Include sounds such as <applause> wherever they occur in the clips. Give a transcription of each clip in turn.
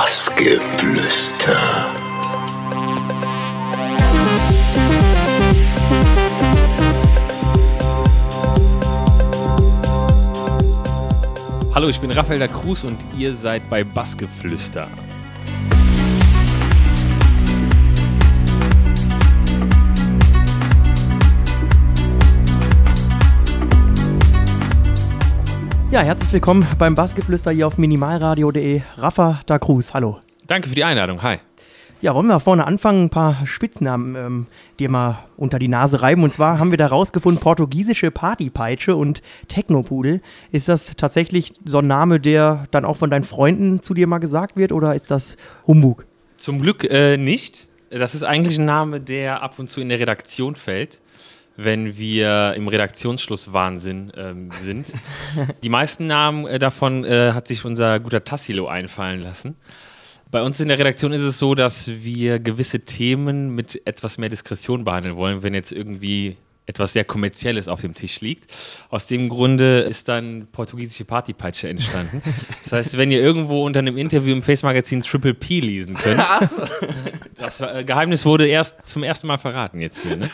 Bassgeflüster. Hallo, ich bin Raphael da Cruz und ihr seid bei Bassgeflüster. Ja, herzlich willkommen beim Bassgeflüster hier auf minimalradio.de. Rafa da Cruz, hallo. Danke für die Einladung. Hi. Ja, wollen wir vorne anfangen, ein paar Spitznamen ähm, dir mal unter die Nase reiben. Und zwar haben wir da rausgefunden, portugiesische Partypeitsche und Technopudel. Ist das tatsächlich so ein Name, der dann auch von deinen Freunden zu dir mal gesagt wird oder ist das Humbug? Zum Glück äh, nicht. Das ist eigentlich ein Name, der ab und zu in der Redaktion fällt, wenn wir im Redaktionsschlusswahnsinn ähm, sind. <laughs> die meisten Namen äh, davon äh, hat sich unser guter Tassilo einfallen lassen. Bei uns in der Redaktion ist es so, dass wir gewisse Themen mit etwas mehr Diskretion behandeln wollen, wenn jetzt irgendwie etwas sehr Kommerzielles auf dem Tisch liegt. Aus dem Grunde ist dann portugiesische Partypeitsche entstanden. <laughs> Das heißt, wenn ihr irgendwo unter einem Interview im Face-Magazin Triple P lesen könnt, <laughs> das äh, Geheimnis wurde erst zum ersten Mal verraten jetzt hier. Ne?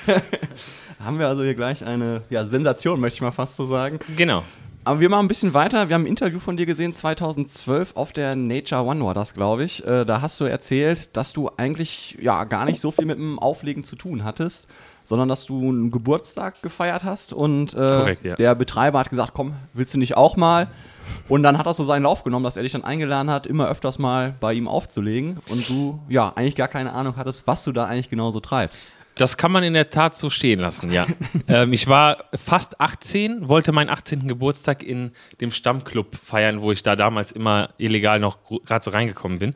Haben wir also hier gleich eine ja, Sensation, möchte ich mal fast so sagen. Genau. Aber wir machen ein bisschen weiter. Wir haben ein Interview von dir gesehen, 2012 auf der Nature One war das, glaube ich. Äh, da hast du erzählt, dass du eigentlich ja gar nicht so viel mit dem Auflegen zu tun hattest, sondern dass du einen Geburtstag gefeiert hast und äh, Korrekt, ja. der Betreiber hat gesagt, komm, willst du nicht auch mal? Und dann hat das so seinen Lauf genommen, dass er dich dann eingeladen hat, immer öfters mal bei ihm aufzulegen und du ja eigentlich gar keine Ahnung hattest, was du da eigentlich genau so treibst. Das kann man in der Tat so stehen lassen, ja. <laughs> ähm, ich war fast 18, wollte meinen 18. Geburtstag in dem Stammclub feiern, wo ich da damals immer illegal noch gerade so reingekommen bin.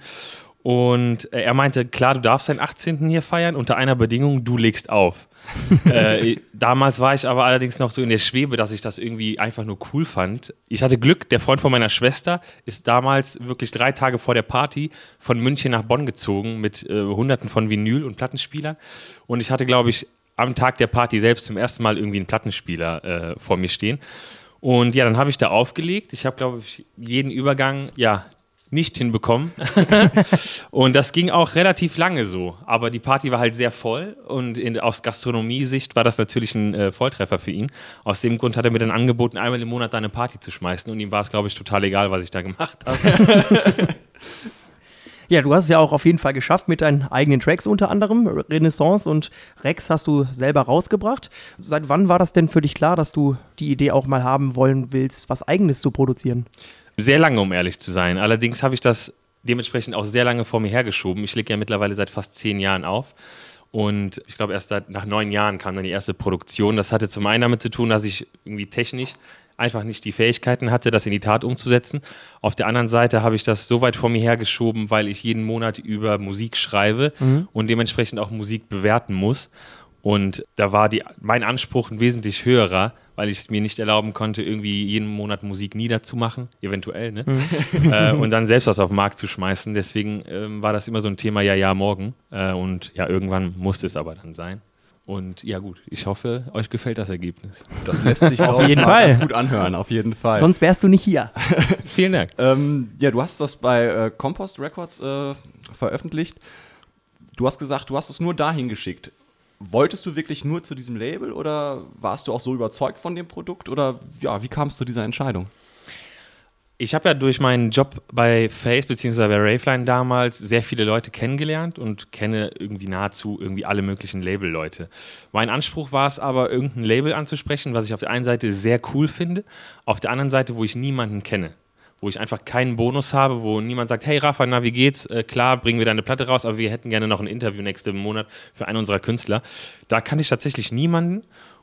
Und äh, er meinte, klar, du darfst deinen 18. hier feiern, unter einer Bedingung, du legst auf. <laughs> äh, damals war ich aber allerdings noch so in der Schwebe, dass ich das irgendwie einfach nur cool fand. Ich hatte Glück, der Freund von meiner Schwester ist damals wirklich drei Tage vor der Party von München nach Bonn gezogen mit äh, hunderten von Vinyl- und Plattenspielern. Und ich hatte, glaube ich, am Tag der Party selbst zum ersten Mal irgendwie einen Plattenspieler äh, vor mir stehen. Und ja, dann habe ich da aufgelegt. Ich habe, glaube ich, jeden Übergang, ja, nicht hinbekommen. <laughs> und das ging auch relativ lange so. Aber die Party war halt sehr voll und in, aus Gastronomie-Sicht war das natürlich ein äh, Volltreffer für ihn. Aus dem Grund hat er mir dann angeboten, einmal im Monat da eine Party zu schmeißen und ihm war es, glaube ich, total egal, was ich da gemacht habe. <laughs> Ja, du hast es ja auch auf jeden Fall geschafft mit deinen eigenen Tracks unter anderem. Renaissance und Rex hast du selber rausgebracht. Seit wann war das denn für dich klar, dass du die Idee auch mal haben wollen willst, was eigenes zu produzieren? Sehr lange, um ehrlich zu sein. Allerdings habe ich das dementsprechend auch sehr lange vor mir hergeschoben. Ich lege ja mittlerweile seit fast zehn Jahren auf. Und ich glaube, erst seit, nach neun Jahren kam dann die erste Produktion. Das hatte zum einen damit zu tun, dass ich irgendwie technisch einfach nicht die Fähigkeiten hatte, das in die Tat umzusetzen. Auf der anderen Seite habe ich das so weit vor mir hergeschoben, weil ich jeden Monat über Musik schreibe mhm. und dementsprechend auch Musik bewerten muss. Und da war die, mein Anspruch ein wesentlich höherer, weil ich es mir nicht erlauben konnte, irgendwie jeden Monat Musik niederzumachen, eventuell, ne? Mhm. <laughs> äh, und dann selbst was auf den Markt zu schmeißen. Deswegen ähm, war das immer so ein Thema, ja, ja, morgen. Äh, und ja, irgendwann musste es aber dann sein. Und ja gut, ich hoffe, euch gefällt das Ergebnis. Das lässt sich <laughs> auf jeden Fall ganz gut anhören, auf jeden Fall. Sonst wärst du nicht hier. <laughs> Vielen Dank. Ähm, ja, du hast das bei äh, Compost Records äh, veröffentlicht. Du hast gesagt, du hast es nur dahin geschickt. Wolltest du wirklich nur zu diesem Label oder warst du auch so überzeugt von dem Produkt oder ja, wie kam es zu dieser Entscheidung? Ich habe ja durch meinen Job bei Face bzw. bei Raveline damals sehr viele Leute kennengelernt und kenne irgendwie nahezu irgendwie alle möglichen Label-Leute. Mein Anspruch war es aber, irgendein Label anzusprechen, was ich auf der einen Seite sehr cool finde, auf der anderen Seite, wo ich niemanden kenne wo ich einfach keinen Bonus habe, wo niemand sagt, hey Rafa, na wie geht's? Äh, klar, bringen wir deine Platte raus, aber wir hätten gerne noch ein Interview nächsten Monat für einen unserer Künstler. Da kann ich tatsächlich niemanden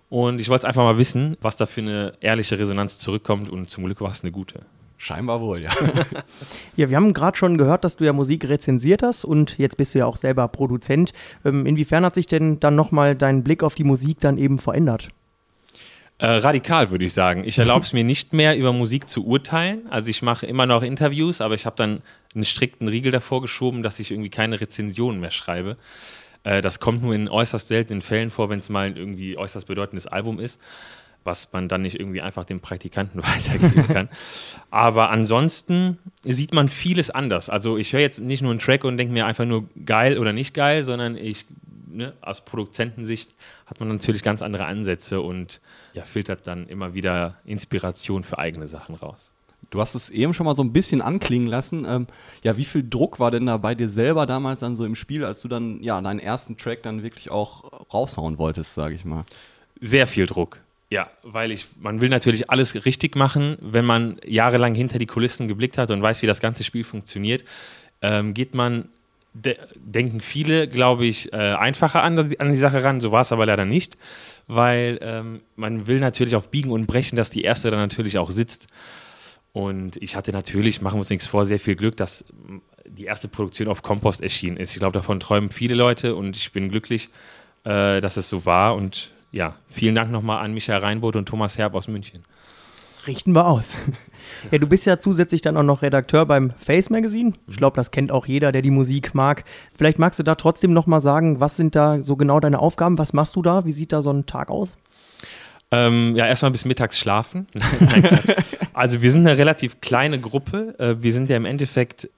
und ich wollte einfach mal wissen, was da für eine ehrliche Resonanz zurückkommt und zum Glück war es eine gute. Scheinbar wohl, ja. <laughs> ja, wir haben gerade schon gehört, dass du ja Musik rezensiert hast und jetzt bist du ja auch selber Produzent. Ähm, inwiefern hat sich denn dann nochmal dein Blick auf die Musik dann eben verändert? Äh, radikal würde ich sagen. Ich erlaube es mir nicht mehr, über Musik zu urteilen. Also ich mache immer noch Interviews, aber ich habe dann einen strikten Riegel davor geschoben, dass ich irgendwie keine Rezensionen mehr schreibe. Äh, das kommt nur in äußerst seltenen Fällen vor, wenn es mal ein irgendwie äußerst bedeutendes Album ist. was man dann nicht irgendwie einfach dem Praktikanten <laughs> weitergeben kann. Aber ansonsten sieht man vieles anders. Also ich höre jetzt nicht nur einen Track und denke mir einfach nur geil oder nicht geil, sondern ich, ne, aus Produzentensicht hat man natürlich ganz andere Ansätze und ja, filtert dann immer wieder Inspiration für eigene Sachen raus. Du hast es eben schon mal so ein bisschen anklingen lassen. Ähm, ja, wie viel Druck war denn da bei dir selber damals dann so im Spiel, als du dann ja deinen ersten Track dann wirklich auch raushauen wolltest, sage ich mal? Sehr viel Druck. Ja, weil ich, man will natürlich alles richtig machen. Wenn man jahrelang hinter die Kulissen geblickt hat und weiß, wie das ganze Spiel funktioniert, ähm, geht man, de denken viele, glaube ich, äh, einfacher an, an, die Sache ran. So war es aber leider nicht, weil ähm, man will natürlich auf Biegen und Brechen, dass die erste dann natürlich auch sitzt. Und ich hatte natürlich, machen wir uns nichts vor, sehr viel Glück, dass die erste Produktion auf Kompost erschienen ist. Ich glaube, davon träumen viele Leute und ich bin glücklich, äh, dass es so war. Und ja, vielen Dank nochmal an Michael Reinboth und Thomas Herb aus München. Richten wir aus. <laughs> Ja, du bist ja zusätzlich dann auch noch Redakteur beim Face Magazine. Ich glaube, das kennt auch jeder, der die Musik mag. Vielleicht magst du da trotzdem nochmal sagen, was sind da so genau deine Aufgaben? Was machst du da? Wie sieht da so ein Tag aus? Ähm, ja, erstmal bis mittags schlafen. <laughs> also wir sind eine relativ kleine Gruppe. Äh, wir sind ja im Endeffekt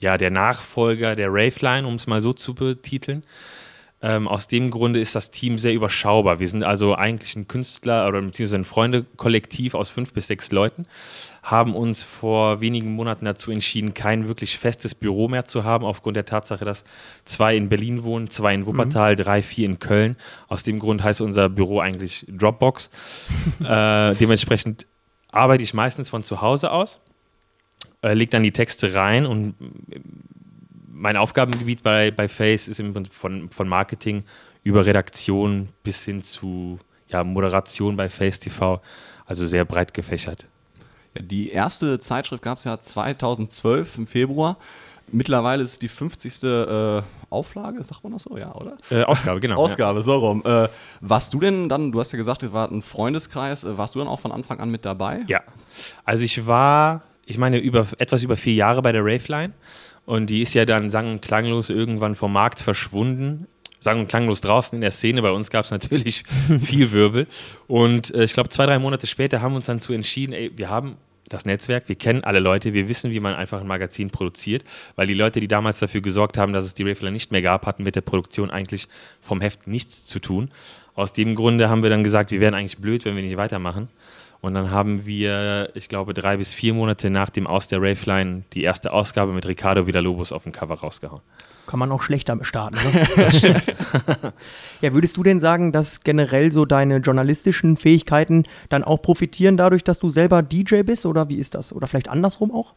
ja der Nachfolger der Raveline, um es mal so zu betiteln. Ähm, aus dem Grunde ist das Team sehr überschaubar. Wir sind also eigentlich ein Künstler oder beziehungsweise ein Freunde-Kollektiv aus fünf bis sechs Leuten, haben uns vor wenigen Monaten dazu entschieden, kein wirklich festes Büro mehr zu haben, aufgrund der Tatsache, dass zwei in Berlin wohnen, zwei in Wuppertal, mhm. drei, vier in Köln. Aus dem Grund heißt unser Büro eigentlich Dropbox. <laughs> äh, dementsprechend arbeite ich meistens von zu Hause aus, äh, lege dann die Texte rein und mein Aufgabengebiet bei, bei Face ist im Prinzip von, von Marketing über Redaktion bis hin zu ja, Moderation bei Face TV, also sehr breit gefächert. Ja, die erste Zeitschrift gab es ja 2012 im Februar. Mittlerweile ist es die 50. Äh, Auflage, sagt man das so, ja, oder? Äh, Ausgabe, genau. <laughs> Ausgabe, ja. so rum. Äh, warst du denn dann, du hast ja gesagt, es war ein Freundeskreis, äh, warst du dann auch von Anfang an mit dabei? Ja. Also ich war, ich meine, über, etwas über vier Jahre bei der Raveline und die ist ja dann sang- und klanglos irgendwann vom Markt verschwunden. Sang- und klanglos draußen in der Szene. Bei uns gab es natürlich <laughs> viel Wirbel. Und äh, ich glaube, zwei, drei Monate später haben wir uns dann zu entschieden, ey, wir haben das Netzwerk, wir kennen alle Leute, wir wissen, wie man einfach ein Magazin produziert, weil die Leute, die damals dafür gesorgt haben, dass es die Raffler nicht mehr gab, hatten mit der Produktion eigentlich vom Heft nichts zu tun. Aus dem Grunde haben wir dann gesagt, wir wären eigentlich blöd, wenn wir nicht weitermachen. Und dann haben wir, ich glaube, drei bis vier Monate nach dem Aus der Raveline die erste Ausgabe mit Ricardo Villalobos auf dem Cover rausgehauen. Kann man auch schlechter starten, ne? <laughs> Ja, würdest du denn sagen, dass generell so deine journalistischen Fähigkeiten dann auch profitieren dadurch, dass du selber DJ bist? Oder wie ist das? Oder vielleicht andersrum auch?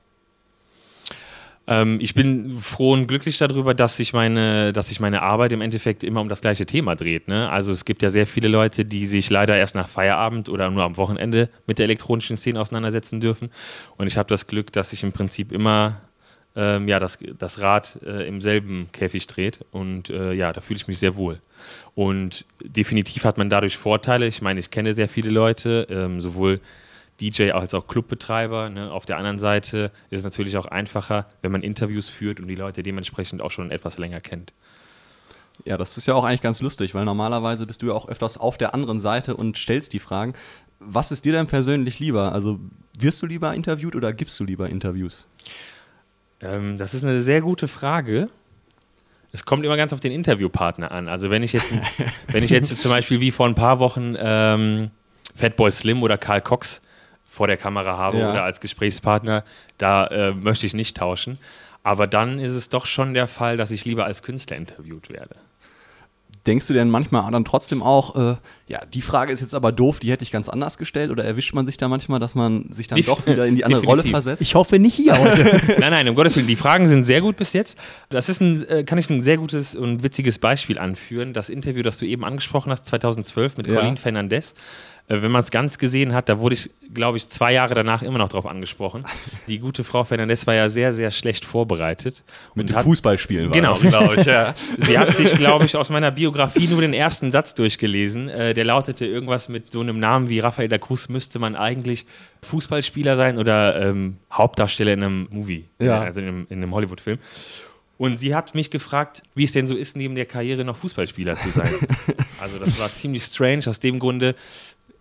Ähm, ich bin froh und glücklich darüber, dass sich meine, dass sich meine Arbeit im Endeffekt immer um das gleiche Thema dreht. Ne? Also es gibt ja sehr viele Leute, die sich leider erst nach Feierabend oder nur am Wochenende mit der elektronischen Szene auseinandersetzen dürfen. Und ich habe das Glück, dass sich im Prinzip immer ähm, ja, das, das Rad äh, im selben Käfig dreht. Und äh, ja, da fühle ich mich sehr wohl. Und definitiv hat man dadurch Vorteile. Ich meine, ich kenne sehr viele Leute, ähm, sowohl DJ als auch Clubbetreiber. Ne? Auf der anderen Seite ist es natürlich auch einfacher, wenn man Interviews führt und die Leute dementsprechend auch schon etwas länger kennt. Ja, das ist ja auch eigentlich ganz lustig, weil normalerweise bist du ja auch öfters auf der anderen Seite und stellst die Fragen. Was ist dir denn persönlich lieber? Also wirst du lieber interviewt oder gibst du lieber Interviews? Ähm, das ist eine sehr gute Frage. Es kommt immer ganz auf den Interviewpartner an. Also wenn ich jetzt, <laughs> wenn ich jetzt zum Beispiel wie vor ein paar Wochen ähm, Fatboy Slim oder Karl Cox vor der Kamera habe ja. oder als Gesprächspartner, da äh, möchte ich nicht tauschen. Aber dann ist es doch schon der Fall, dass ich lieber als Künstler interviewt werde. Denkst du denn manchmal dann trotzdem auch, äh, ja, die Frage ist jetzt aber doof, die hätte ich ganz anders gestellt? Oder erwischt man sich da manchmal, dass man sich dann die, doch wieder in die andere <laughs> Rolle versetzt? Ich hoffe nicht hier heute. <laughs> <laughs> nein, nein, um Gottes Willen, die Fragen sind sehr gut bis jetzt. Das ist ein, äh, kann ich ein sehr gutes und witziges Beispiel anführen. Das Interview, das du eben angesprochen hast, 2012 mit ja. Colin Fernandez. Äh, wenn man es ganz gesehen hat, da wurde ich, glaube ich, zwei Jahre danach immer noch drauf angesprochen. <laughs> Die gute Frau Fernandez war ja sehr, sehr schlecht vorbereitet. Mit dem Fußballspielen war Genau, glaube ich, ja. <laughs> Sie hat sich, glaube ich, aus meiner Biografie nur den ersten Satz durchgelesen. Äh, der lautete irgendwas mit so einem Namen wie Rafael da Cruz müsste man eigentlich Fußballspieler sein oder ähm, Hauptdarsteller in einem Movie, ja. also in einem, in einem Hollywood-Film. Und sie hat mich gefragt, wie es denn so ist, neben der Karriere noch Fußballspieler zu sein. <laughs> also das war ziemlich strange. Aus dem Grunde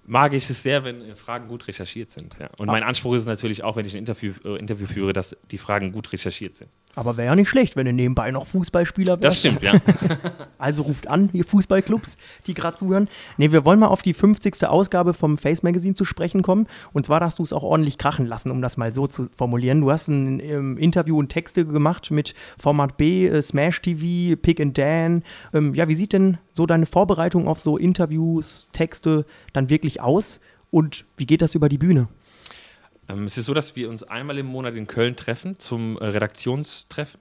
mag ich es sehr, wenn äh, Fragen gut recherchiert sind. Ja. Und mein Anspruch ist natürlich auch, wenn ich ein Interview, äh, Interview führe, dass die Fragen gut recherchiert sind. Aber wäre ja nicht schlecht, wenn du nebenbei noch Fußballspieler wärst. Das stimmt, ja. <laughs> Also ruft an, ihr Fußballclubs, die gerade zuhören. Ne, wir wollen mal auf die 50. Ausgabe vom Face Magazine zu sprechen kommen. Und zwar hast du es auch ordentlich krachen lassen, um das mal so zu formulieren. Du hast ein ähm, Interview und Texte gemacht mit Format B, äh, Smash TV, Pick and Dan. Ähm, ja, wie sieht denn so deine Vorbereitung auf so Interviews, Texte dann wirklich aus? Und wie geht das über die Bühne? Ähm, es ist so, dass wir uns einmal im Monat in Köln treffen zum äh, Redaktionstreffen.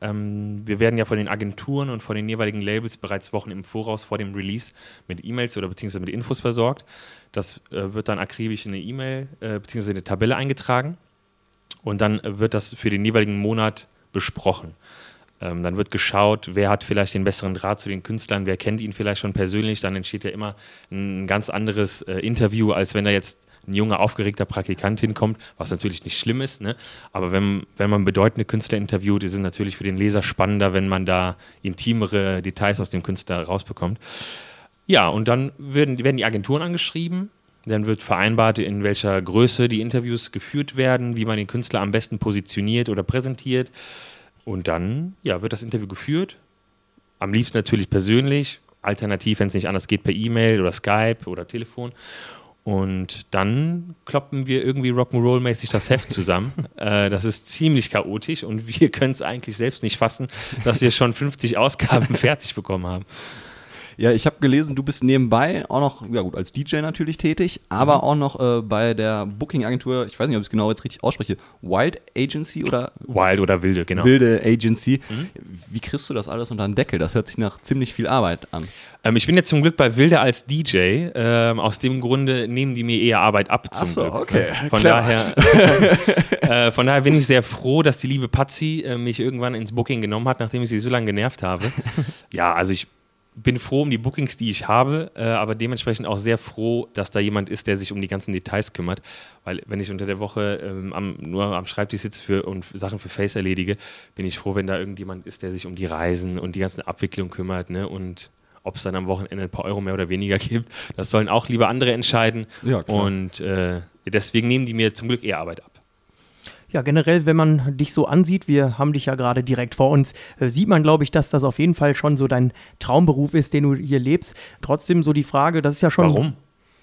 Ähm, wir werden ja von den Agenturen und von den jeweiligen Labels bereits Wochen im Voraus vor dem Release mit E-Mails oder beziehungsweise mit Infos versorgt. Das äh, wird dann akribisch in eine E-Mail äh, beziehungsweise in eine Tabelle eingetragen und dann äh, wird das für den jeweiligen Monat besprochen. Ähm, dann wird geschaut, wer hat vielleicht den besseren Draht zu den Künstlern, wer kennt ihn vielleicht schon persönlich. Dann entsteht ja immer ein ganz anderes äh, Interview, als wenn da jetzt ein junger, aufgeregter Praktikant hinkommt, was natürlich nicht schlimm ist. Ne? Aber wenn, wenn man bedeutende Künstler interviewt, ist es natürlich für den Leser spannender, wenn man da intimere Details aus dem Künstler rausbekommt. Ja, und dann werden, werden die Agenturen angeschrieben. Dann wird vereinbart, in welcher Größe die Interviews geführt werden, wie man den Künstler am besten positioniert oder präsentiert. Und dann ja, wird das Interview geführt. Am liebsten natürlich persönlich. Alternativ, wenn es nicht anders geht, per E-Mail oder Skype oder Telefon. Und dann kloppen wir irgendwie Rock'n'Roll-mäßig das Heft zusammen. <laughs> äh, das ist ziemlich chaotisch und wir <laughs> können es eigentlich selbst nicht fassen, dass wir schon 50 Ausgaben <laughs> fertig bekommen haben. Ja, ich habe gelesen, du bist nebenbei auch noch, ja gut, als DJ natürlich tätig, aber mhm. auch noch äh, bei der Booking-Agentur, ich weiß nicht, ob ich es genau jetzt richtig ausspreche, Wild Agency oder? Wild oder Wilde, genau. Wilde Agency. Mhm. Wie kriegst du das alles unter den Deckel? Das hört sich nach ziemlich viel Arbeit an. Ähm, ich bin jetzt zum Glück bei Wilde als DJ. Ähm, aus dem Grunde nehmen die mir eher Arbeit ab. Zum Ach so, Glück. okay. Von daher, <laughs> äh, von daher bin ich sehr froh, dass die liebe Patzi äh, mich irgendwann ins Booking genommen hat, nachdem ich sie so lange genervt habe. <laughs> ja, also ich bin froh um die Bookings, die ich habe, äh, aber dementsprechend auch sehr froh, dass da jemand ist, der sich um die ganzen Details kümmert. Weil wenn ich unter der Woche ähm, am, nur am Schreibtisch sitze für, und Sachen für Face erledige, bin ich froh, wenn da irgendjemand ist, der sich um die Reisen und die ganze Abwicklung kümmert. Ne? Und ob es dann am Wochenende ein paar Euro mehr oder weniger <laughs> gibt, das sollen auch lieber andere entscheiden. Ja, und äh, deswegen nehmen die mir zum Glück eher Arbeit ab. Ja, generell, wenn man dich so ansieht, wir haben dich ja gerade direkt vor uns, äh, sieht man, glaube ich, dass das auf jeden Fall schon so dein Traumberuf ist, den du hier lebst. Trotzdem so die Frage, das ist ja schon. Warum?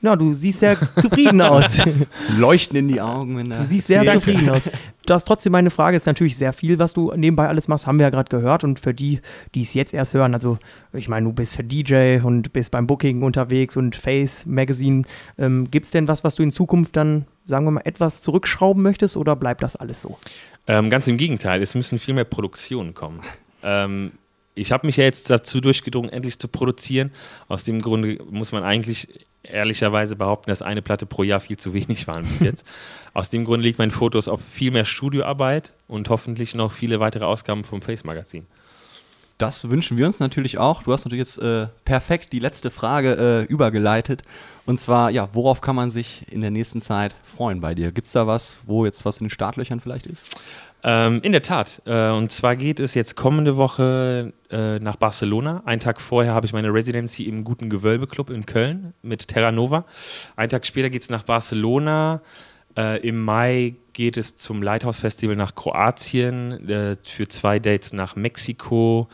Ja, du siehst sehr zufrieden aus. <laughs> Leuchten in die Augen. Wenn du siehst sehr zufrieden aus. Du hast trotzdem meine Frage, ist natürlich sehr viel, was du nebenbei alles machst, haben wir ja gerade gehört. Und für die, die es jetzt erst hören, also ich meine, du bist DJ und bist beim Booking unterwegs und Face Magazine. Ähm, Gibt es denn was, was du in Zukunft dann, sagen wir mal, etwas zurückschrauben möchtest oder bleibt das alles so? Ähm, ganz im Gegenteil, es müssen viel mehr Produktionen kommen. <laughs> ähm, ich habe mich ja jetzt dazu durchgedrungen, endlich zu produzieren. Aus dem Grunde muss man eigentlich ehrlicherweise behaupten, dass eine Platte pro Jahr viel zu wenig waren bis jetzt. <laughs> Aus dem Grund liegt mein Fotos auf viel mehr Studioarbeit und hoffentlich noch viele weitere Ausgaben vom Face Magazin. Das wünschen wir uns natürlich auch. Du hast natürlich jetzt äh, perfekt die letzte Frage äh, übergeleitet. Und zwar, ja, worauf kann man sich in der nächsten Zeit freuen bei dir? Gibt es da was, wo jetzt was in den Startlöchern vielleicht ist? Ähm, in der Tat. Äh, und zwar geht es jetzt kommende Woche äh, nach Barcelona. Einen Tag vorher habe ich meine Residency im Guten Gewölbe Club in Köln mit Terra Nova. Einen Tag später geht es nach Barcelona. Äh, Im Mai geht es zum Lighthouse Festival nach Kroatien, äh, für zwei Dates nach Mexiko.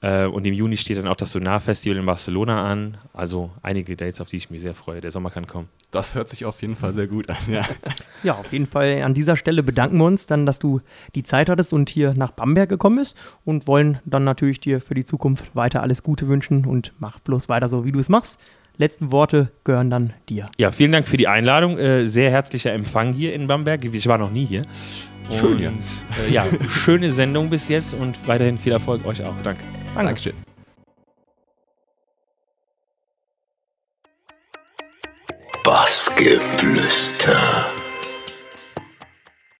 Äh, und im Juni steht dann auch das Sonar Festival in Barcelona an. Also einige Dates, auf die ich mich sehr freue. Der Sommer kann kommen. Das hört sich auf jeden Fall sehr gut an, ja. <laughs> Ja, auf jeden Fall an dieser Stelle bedanken wir uns dann, dass du die Zeit hattest und hier nach Bamberg gekommen bist und wollen dann natürlich dir für die Zukunft weiter alles Gute wünschen und mach bloß weiter so, wie du es machst. Letzten Worte gehören dann dir. Ja, vielen Dank für die Einladung. Äh, sehr herzlicher Empfang hier in Bamberg. Ich war noch nie hier. Schön, ja. Äh, ja, schöne Sendung bis jetzt und weiterhin viel Erfolg euch auch. Danke. Danke. Dankeschön. Bassgeflüster.